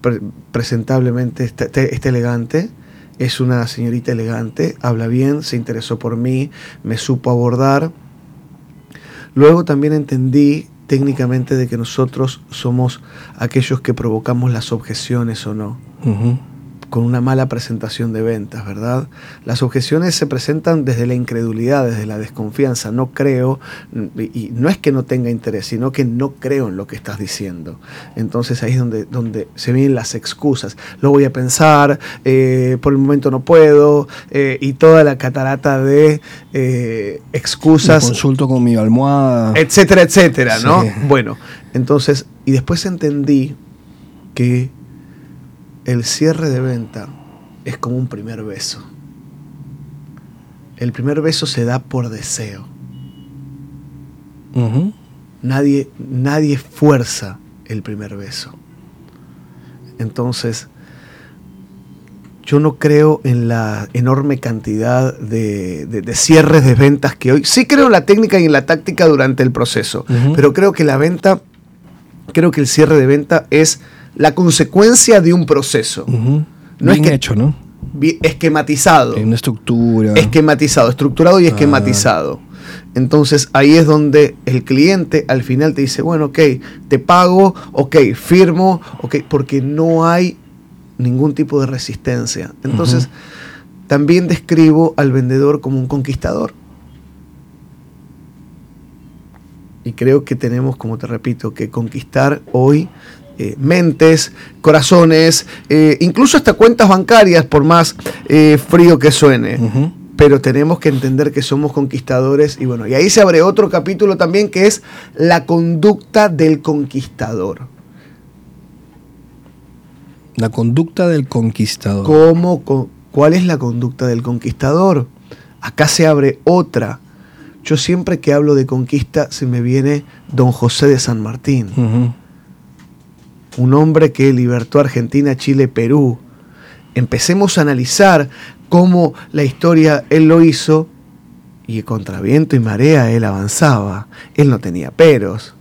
B: pre- presentablemente, está- está elegante, es una señorita elegante, habla bien, se interesó por mí, me supo abordar. Luego también entendí técnicamente de que nosotros somos aquellos que provocamos las objeciones o no. Con una mala presentación de ventas, ¿verdad? Las objeciones se presentan desde la incredulidad, desde la desconfianza. No creo, y no es que no tenga interés, sino que no creo en lo que estás diciendo. Entonces ahí es donde, donde se vienen las excusas. Lo voy a pensar, eh, por el momento no puedo, eh, y toda la catarata de eh,
A: Me
B: excusas
A: consulto con mi almohada.
B: etcétera, etcétera, ¿no?
A: Sí.
B: Bueno, entonces, y después entendí que el cierre de venta es como un primer beso. El primer beso se da por deseo. Nadie, nadie fuerza el primer beso. Entonces, yo no creo en la enorme cantidad de, de- de cierres de ventas que hoy. Sí creo en la técnica y en la táctica durante el proceso, pero creo que la venta, creo que el cierre de venta es la consecuencia de un proceso. No es
A: Bien
B: que-
A: hecho, ¿no?
B: Esquematizado
A: Hay una estructura.
B: esquematizado, estructurado y
A: Ah.
B: esquematizado. Entonces ahí es donde el cliente al final te dice, bueno, ok, te pago, ok, firmo, ok, porque no hay ningún tipo de resistencia. Entonces también describo al vendedor como un conquistador. Y creo que tenemos, como te repito, que conquistar hoy eh, mentes, corazones, eh, incluso hasta cuentas bancarias, por más eh, frío que suene pero tenemos que entender que somos conquistadores y bueno, y ahí se abre otro capítulo también que es la conducta del conquistador.
A: La conducta del conquistador.
B: ¿Cómo, co- ¿Cuál es la conducta del conquistador? Acá se abre otra. Yo siempre que hablo de conquista se me viene Don José de San Martín. Un hombre que libertó a Argentina, Chile, Perú. Empecemos a analizar cómo la historia él lo hizo y contra viento y marea él avanzaba. Él no tenía peros.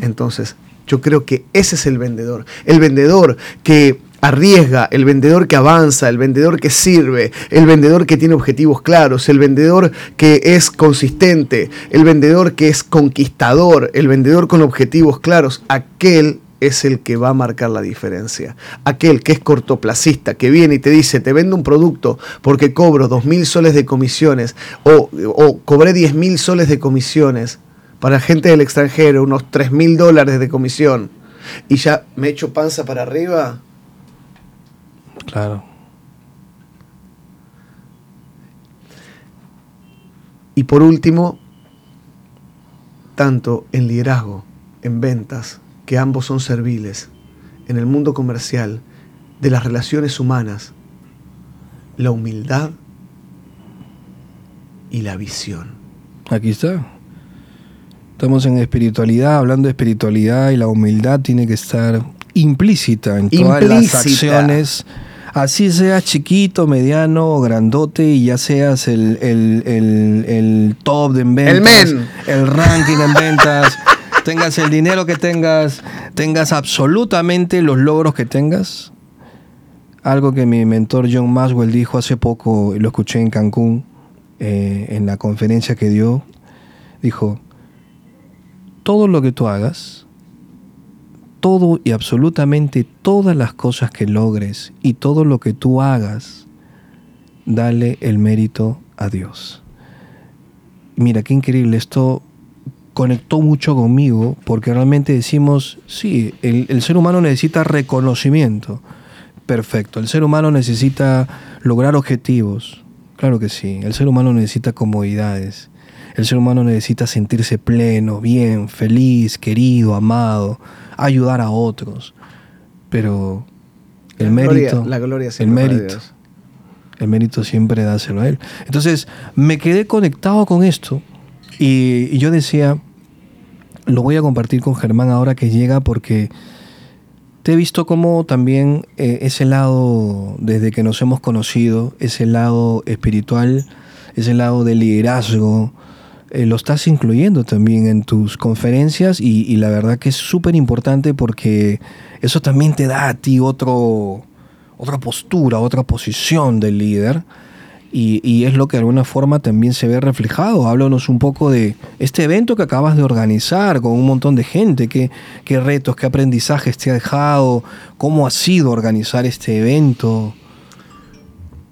B: Entonces, yo creo que ese es el vendedor. El vendedor que arriesga, el vendedor que avanza, el vendedor que sirve, el vendedor que tiene objetivos claros, el vendedor que es consistente, el vendedor que es conquistador, el vendedor con objetivos claros, aquel es el que va a marcar la diferencia. Aquel que es cortoplacista, que viene y te dice, te vendo un producto porque cobro dos mil soles de comisiones o, o cobré diez mil soles de comisiones para gente del extranjero, unos 3 mil dólares de comisión, y ya me echo panza para arriba,
A: Claro.
B: y por último, tanto en liderazgo, en ventas, que ambos son serviles, en el mundo comercial, de las relaciones humanas, la humildad y la visión.
A: Aquí está. Estamos en espiritualidad, hablando de espiritualidad y la humildad tiene que estar implícita en todas las acciones. Así seas chiquito, mediano o grandote y ya seas el, el- el- el top de en ventas,
B: El men.
A: el ranking en ventas, tengas el dinero que tengas, tengas absolutamente los logros que tengas. Algo que mi mentor John Maswell dijo hace poco, lo escuché en Cancún, eh, en la conferencia que dio, dijo, todo lo que tú hagas, todo y absolutamente todas las cosas que logres y todo lo que tú hagas, dale el mérito a Dios. Mira, qué increíble, esto conectó mucho conmigo porque realmente decimos, sí, el, el ser humano necesita reconocimiento. Perfecto, el ser humano necesita lograr objetivos. Claro que sí, el ser humano necesita comodidades. El ser humano necesita sentirse pleno, bien, feliz, querido, amado, ayudar a otros. Pero El
B: La gloria-
A: mérito.
B: la gloria
A: el mérito. El mérito siempre dáselo a él. Entonces, me quedé conectado con esto y, y yo decía, lo voy a compartir con Germán ahora que llega porque te he visto como también eh, ese lado, desde que nos hemos conocido, ese lado espiritual, ese lado de liderazgo, eh, lo estás incluyendo también en tus conferencias y, la verdad que es súper importante porque eso también te da a ti otro, otra postura, otra posición del líder. Y, y es lo que de alguna forma también se ve reflejado. Háblanos un poco de este evento que acabas de organizar con un montón de gente. ¿Qué, qué retos, qué aprendizajes te ha dejado? ¿Cómo ha sido organizar este evento?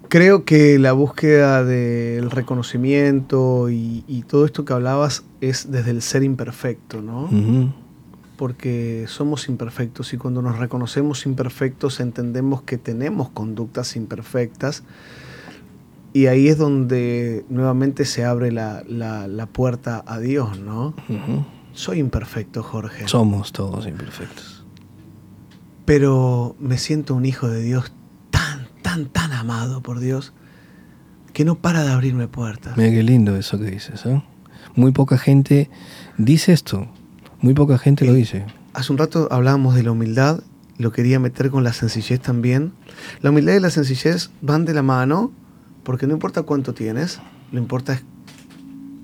B: Creo que la búsqueda del reconocimiento y, y todo esto que hablabas es desde el ser imperfecto, ¿no? Porque somos imperfectos y cuando nos reconocemos imperfectos entendemos que tenemos conductas imperfectas y ahí es donde nuevamente se abre la, la- la puerta a Dios, ¿no? Soy imperfecto, Jorge,
A: Somos todos imperfectos.
B: pero me siento un hijo de Dios tan, tan, tan amado por Dios que no para de abrirme puertas.
A: Mira qué lindo eso que dices. ¿eh? Muy poca gente dice esto. Muy poca gente lo
B: Eh,
A: dice.
B: Hace un rato hablábamos de la humildad, lo quería meter con la sencillez también. La humildad y la sencillez van de la mano, porque no importa cuánto tienes, lo importa es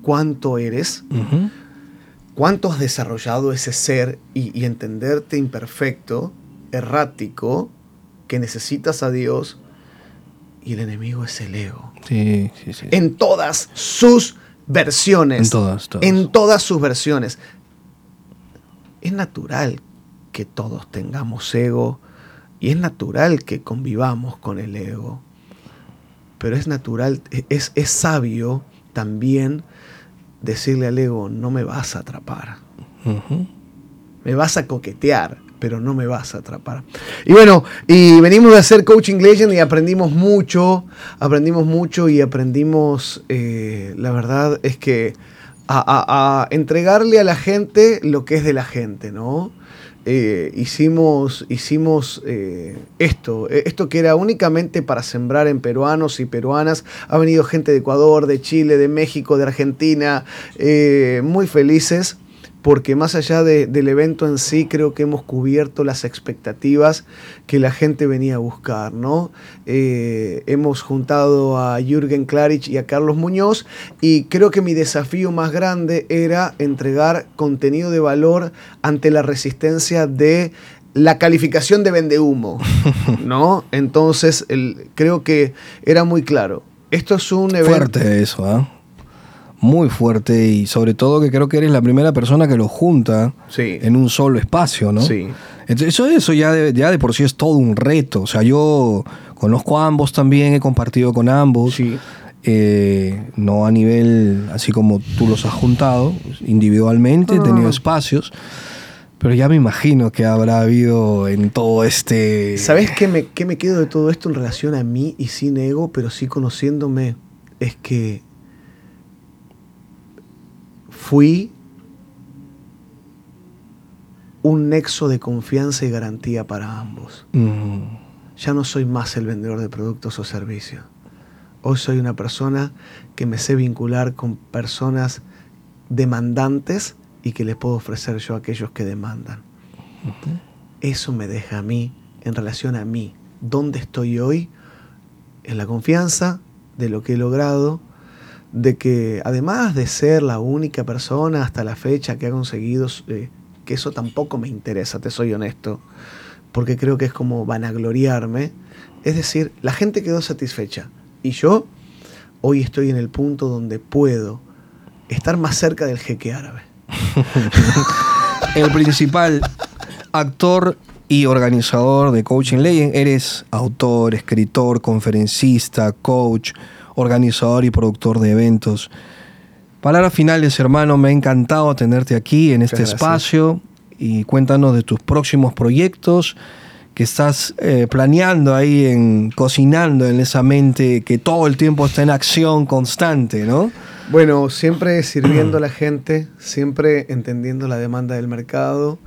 B: cuánto eres, cuánto has desarrollado ese ser y, y entenderte imperfecto, errático, que necesitas a Dios, y el enemigo es el ego.
A: Sí, sí, sí.
B: En todas sus versiones.
A: En todas, todas.
B: En todas sus versiones. Es natural que todos tengamos ego y es natural que convivamos con el ego. Pero es natural, es, es sabio también decirle al ego, no me vas a atrapar. Me vas a coquetear, pero no me vas a atrapar. Y bueno, y venimos de hacer Coaching Legend y aprendimos mucho, aprendimos mucho y aprendimos, eh, la verdad es que a, a- a entregarle a la gente lo que es de la gente, ¿no? Eh, hicimos hicimos eh, esto, eh, esto que era únicamente para sembrar en peruanos y peruanas. Ha venido gente de Ecuador, de Chile, de México, de Argentina, eh, muy felices porque más allá de- del evento en sí, creo que hemos cubierto las expectativas que la gente venía a buscar, ¿no? Eh, hemos juntado a Jürgen Klarich y a Carlos Muñoz y creo que mi desafío más grande era entregar contenido de valor ante la resistencia de la calificación de vendehumo, ¿no? Entonces, el- creo que era muy claro. Esto es un evento...
A: Fuerte eso, ¿ah? Muy fuerte y sobre todo que creo que eres la primera persona que lo junta
B: Sí.
A: en un solo espacio, ¿no?
B: Sí.
A: Entonces, eso, eso ya, de, ya de por sí es todo un reto. O sea, yo conozco a ambos también, he compartido con ambos.
B: Sí.
A: Eh, no a nivel así como tú los has juntado, individualmente, he tenido espacios. Pero ya me imagino que habrá habido en todo este...
B: ¿Sabes qué me, qué me quedo de todo esto en relación a mí y sin ego, pero sí conociéndome? Es que fui un nexo de confianza y garantía para ambos.
A: Mm,
B: Ya no soy más el vendedor de productos o servicios. Hoy soy una persona que me sé vincular con personas demandantes y que les puedo ofrecer yo a aquellos que demandan. Eso me deja a mí, en relación a mí, dónde estoy hoy, en la confianza de lo que he logrado, de que además de ser la única persona hasta la fecha que ha conseguido, eh, que eso tampoco me interesa, te soy honesto, porque creo que es como vanagloriarme, es decir, la gente quedó satisfecha y yo hoy estoy en el punto donde puedo estar más cerca del jeque árabe.
A: el principal actor y organizador de Coaching Legend. Eres autor, escritor, conferencista, coach, organizador y productor de eventos. Palabras finales, hermano. Me ha encantado tenerte aquí en este
B: gracias.
A: espacio y cuéntanos de tus próximos proyectos que estás eh, planeando ahí, en, cocinando en esa mente que todo el tiempo está en acción constante, ¿no?
B: Bueno, siempre sirviendo a la gente, siempre entendiendo la demanda del mercado.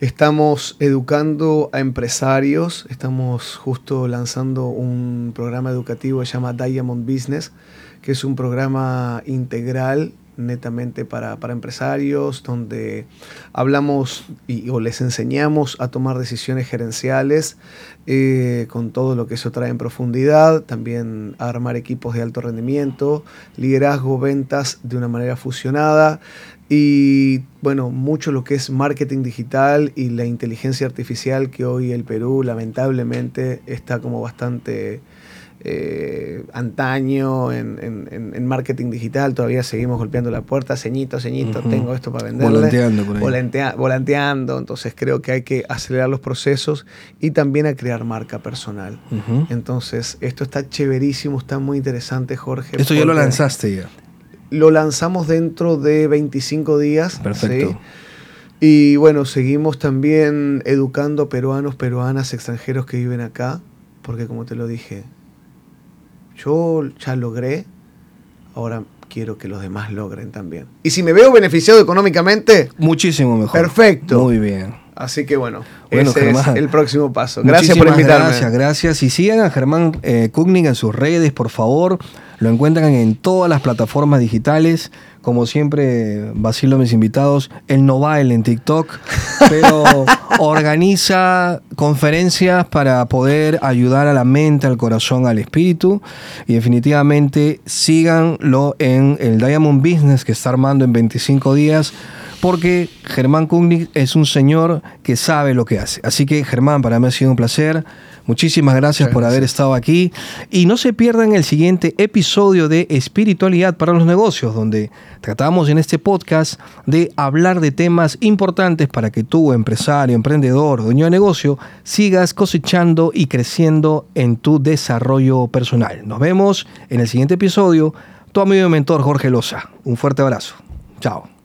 B: Estamos educando a empresarios, estamos justo lanzando un programa educativo que se llama Diamond Business, que es un programa integral netamente para, empresarios, donde hablamos y, o les enseñamos a tomar decisiones gerenciales eh, con todo lo que eso trae en profundidad, también a armar equipos de alto rendimiento, liderazgo, ventas de una manera fusionada y bueno, mucho lo que es marketing digital y la inteligencia artificial que hoy el Perú lamentablemente está como bastante eh, antaño en, marketing digital, todavía seguimos golpeando la puerta, ceñito, ceñito, tengo esto para venderle.
A: Volanteando por
B: ahí. volanteando, entonces creo que hay que acelerar los procesos y también a crear marca personal. Entonces, esto está chéverísimo, está muy interesante, Jorge.
A: Esto ya lo lanzaste ya.
B: Lo lanzamos dentro de 25 días.
A: Perfecto.
B: Y bueno, seguimos también educando peruanos, peruanas, extranjeros que viven acá, porque como te lo dije, yo ya logré, ahora quiero que los demás logren también. Y si me veo beneficiado económicamente,
A: muchísimo mejor.
B: Perfecto.
A: Muy bien.
B: Así que bueno, ese es el próximo paso. Gracias por invitarme.
A: Gracias, gracias. Y sigan a Germán eh, en sus redes, por favor. Lo encuentran en todas las plataformas digitales. Como siempre, vacilo a mis invitados. Él no baila en TikTok, pero organiza conferencias para poder ayudar a la mente, al corazón, al espíritu. Y definitivamente síganlo en el Diamond Business que está armando en 25 días porque Germán Kugnik es un señor que sabe lo que hace. Así que Germán, para mí ha sido un placer. Muchísimas gracias por haber estado aquí. Y no se pierdan el siguiente episodio de Espiritualidad para los Negocios, donde tratamos en este podcast de hablar de temas importantes para que tú, empresario, emprendedor, dueño de negocio, sigas cosechando y creciendo en tu desarrollo personal. Nos vemos en el siguiente episodio. Tu amigo y mentor Jorge Loza. Un fuerte abrazo. Chao.